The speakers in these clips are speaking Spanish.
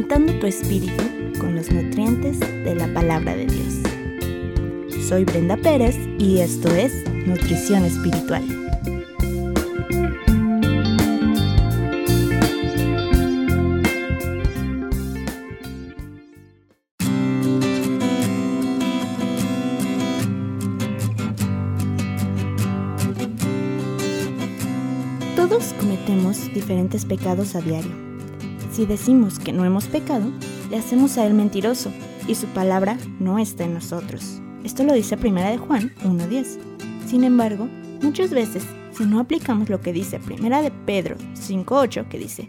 alimentando tu espíritu con los nutrientes de la palabra de Dios. Soy Brenda Pérez y esto es Nutrición Espiritual. Todos cometemos diferentes pecados a diario. Si decimos que no hemos pecado, le hacemos a él mentiroso y su palabra no está en nosotros. Esto lo dice Primera de Juan 1.10. Sin embargo, muchas veces, si no aplicamos lo que dice Primera de Pedro 5.8, que dice,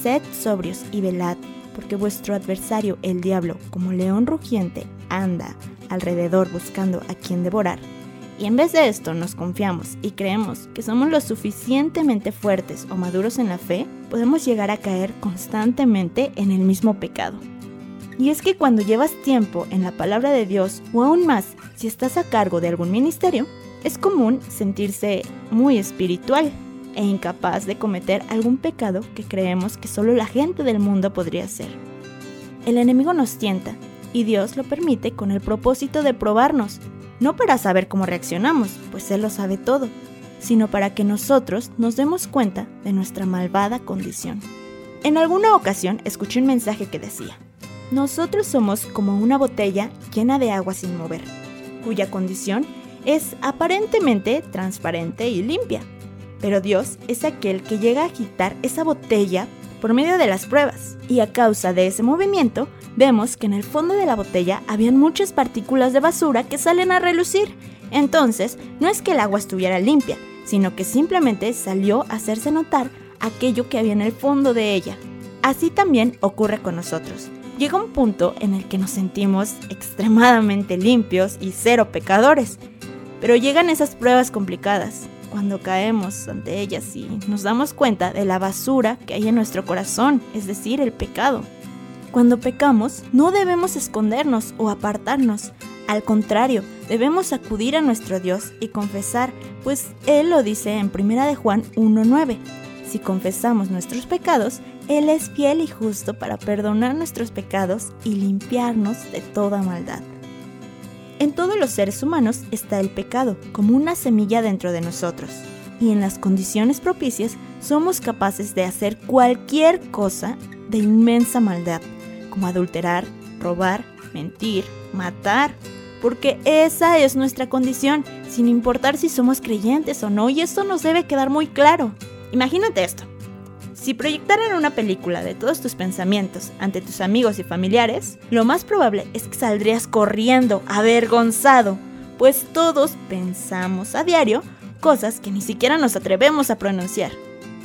Sed sobrios y velad, porque vuestro adversario, el diablo, como león rugiente, anda alrededor buscando a quien devorar, y en vez de esto nos confiamos y creemos que somos lo suficientemente fuertes o maduros en la fe, podemos llegar a caer constantemente en el mismo pecado. Y es que cuando llevas tiempo en la palabra de Dios o aún más si estás a cargo de algún ministerio, es común sentirse muy espiritual e incapaz de cometer algún pecado que creemos que solo la gente del mundo podría hacer. El enemigo nos tienta y Dios lo permite con el propósito de probarnos no para saber cómo reaccionamos, pues Él lo sabe todo, sino para que nosotros nos demos cuenta de nuestra malvada condición. En alguna ocasión escuché un mensaje que decía, nosotros somos como una botella llena de agua sin mover, cuya condición es aparentemente transparente y limpia, pero Dios es aquel que llega a agitar esa botella por medio de las pruebas, y a causa de ese movimiento, vemos que en el fondo de la botella habían muchas partículas de basura que salen a relucir. Entonces, no es que el agua estuviera limpia, sino que simplemente salió a hacerse notar aquello que había en el fondo de ella. Así también ocurre con nosotros. Llega un punto en el que nos sentimos extremadamente limpios y cero pecadores. Pero llegan esas pruebas complicadas, cuando caemos ante ellas y nos damos cuenta de la basura que hay en nuestro corazón, es decir, el pecado. Cuando pecamos, no debemos escondernos o apartarnos. Al contrario, debemos acudir a nuestro Dios y confesar, pues Él lo dice en 1 de Juan 1.9. Si confesamos nuestros pecados, Él es fiel y justo para perdonar nuestros pecados y limpiarnos de toda maldad. En todos los seres humanos está el pecado, como una semilla dentro de nosotros. Y en las condiciones propicias somos capaces de hacer cualquier cosa de inmensa maldad como adulterar, robar, mentir, matar, porque esa es nuestra condición, sin importar si somos creyentes o no, y esto nos debe quedar muy claro. Imagínate esto. Si proyectaran una película de todos tus pensamientos ante tus amigos y familiares, lo más probable es que saldrías corriendo, avergonzado, pues todos pensamos a diario cosas que ni siquiera nos atrevemos a pronunciar.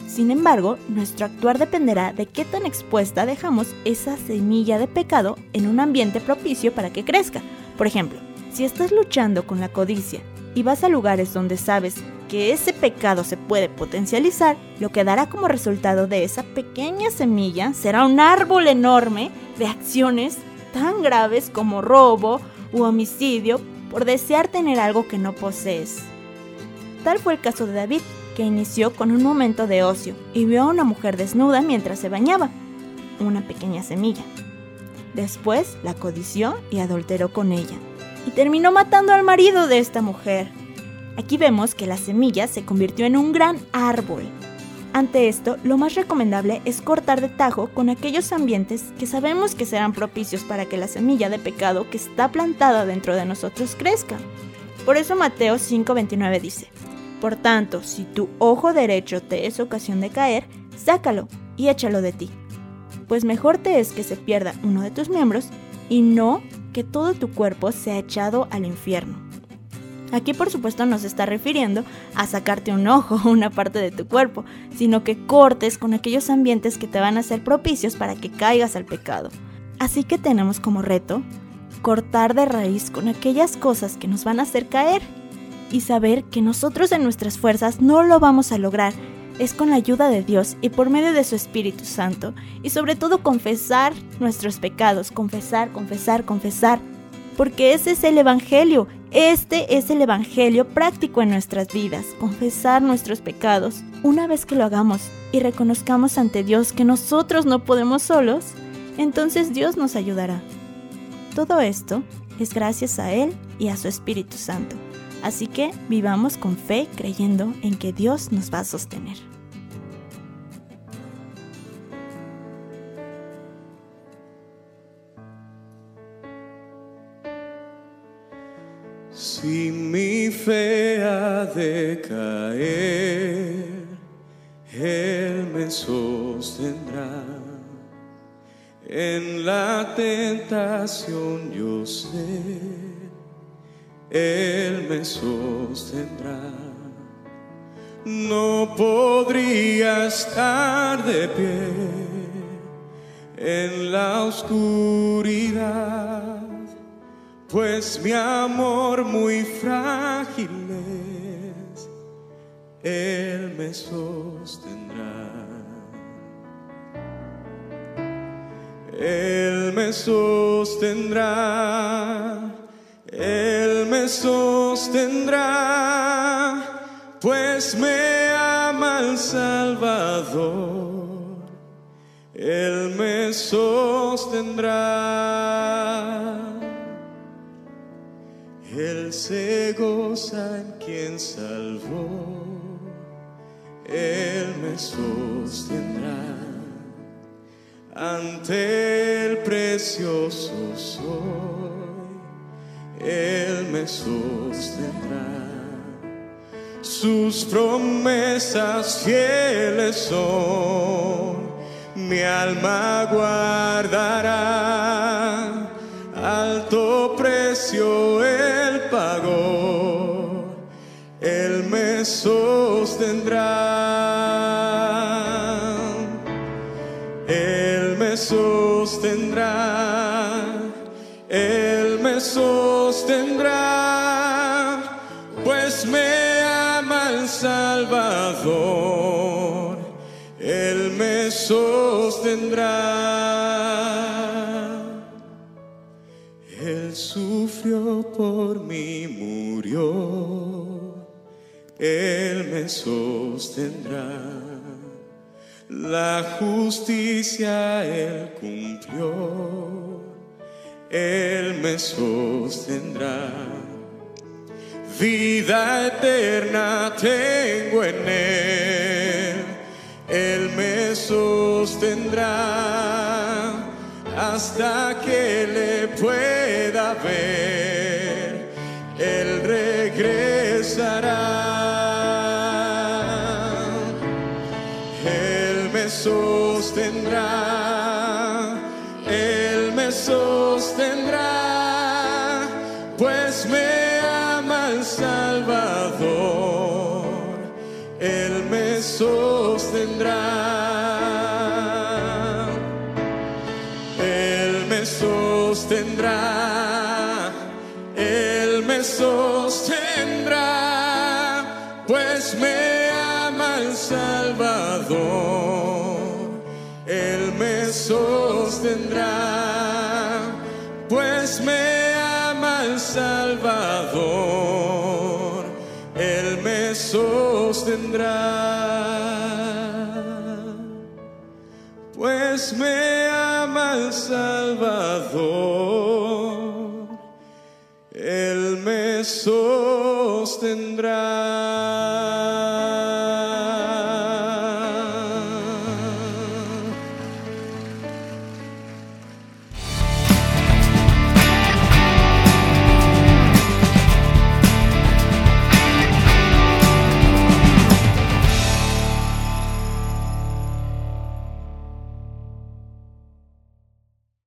Sin embargo, nuestro actuar dependerá de qué tan expuesta dejamos esa semilla de pecado en un ambiente propicio para que crezca. Por ejemplo, si estás luchando con la codicia y vas a lugares donde sabes que ese pecado se puede potencializar, lo que dará como resultado de esa pequeña semilla será un árbol enorme de acciones tan graves como robo u homicidio por desear tener algo que no posees. Tal fue el caso de David, que inició con un momento de ocio y vio a una mujer desnuda mientras se bañaba, una pequeña semilla. Después la codició y adulteró con ella, y terminó matando al marido de esta mujer. Aquí vemos que la semilla se convirtió en un gran árbol. Ante esto, lo más recomendable es cortar de tajo con aquellos ambientes que sabemos que serán propicios para que la semilla de pecado que está plantada dentro de nosotros crezca. Por eso Mateo 5:29 dice, por tanto, si tu ojo derecho te es ocasión de caer, sácalo y échalo de ti. Pues mejor te es que se pierda uno de tus miembros y no que todo tu cuerpo sea echado al infierno. Aquí por supuesto no se está refiriendo a sacarte un ojo o una parte de tu cuerpo, sino que cortes con aquellos ambientes que te van a ser propicios para que caigas al pecado. Así que tenemos como reto cortar de raíz con aquellas cosas que nos van a hacer caer y saber que nosotros en nuestras fuerzas no lo vamos a lograr. Es con la ayuda de Dios y por medio de su Espíritu Santo. Y sobre todo confesar nuestros pecados, confesar, confesar, confesar. Porque ese es el Evangelio. Este es el Evangelio práctico en nuestras vidas. Confesar nuestros pecados. Una vez que lo hagamos y reconozcamos ante Dios que nosotros no podemos solos, entonces Dios nos ayudará. Todo esto es gracias a Él y a su Espíritu Santo. Así que vivamos con fe creyendo en que Dios nos va a sostener. Fe de caer, Él me sostendrá. En la tentación yo sé, Él me sostendrá. No podría estar de pie en la oscuridad pues mi amor muy frágil es, Él me sostendrá. Él me sostendrá, Él me sostendrá, pues me ama el Salvador, Él me sostendrá. Él se goza en quien salvó, Él me sostendrá ante el precioso soy, Él me sostendrá. Sus promesas fieles son, mi alma guardará, alto precio sostendrá. Él me sostendrá. Él me sostendrá. Pues me ama el Salvador. Él me sostendrá. sufrió por mí, murió, Él me sostendrá. La justicia Él cumplió, Él me sostendrá. Vida eterna tengo en Él, Él me sostendrá hasta que le pueda ver, Él regresará. Sostendrá, Él me sostendrá, pues me ama el Salvador, Él me sostendrá. sostendrá, Él me sostendrá, pues me ama el Salvador, Él me sostendrá, pues me ama el Salvador, Él me sostendrá. Pues me ama el Salvador, Él me sostendrá.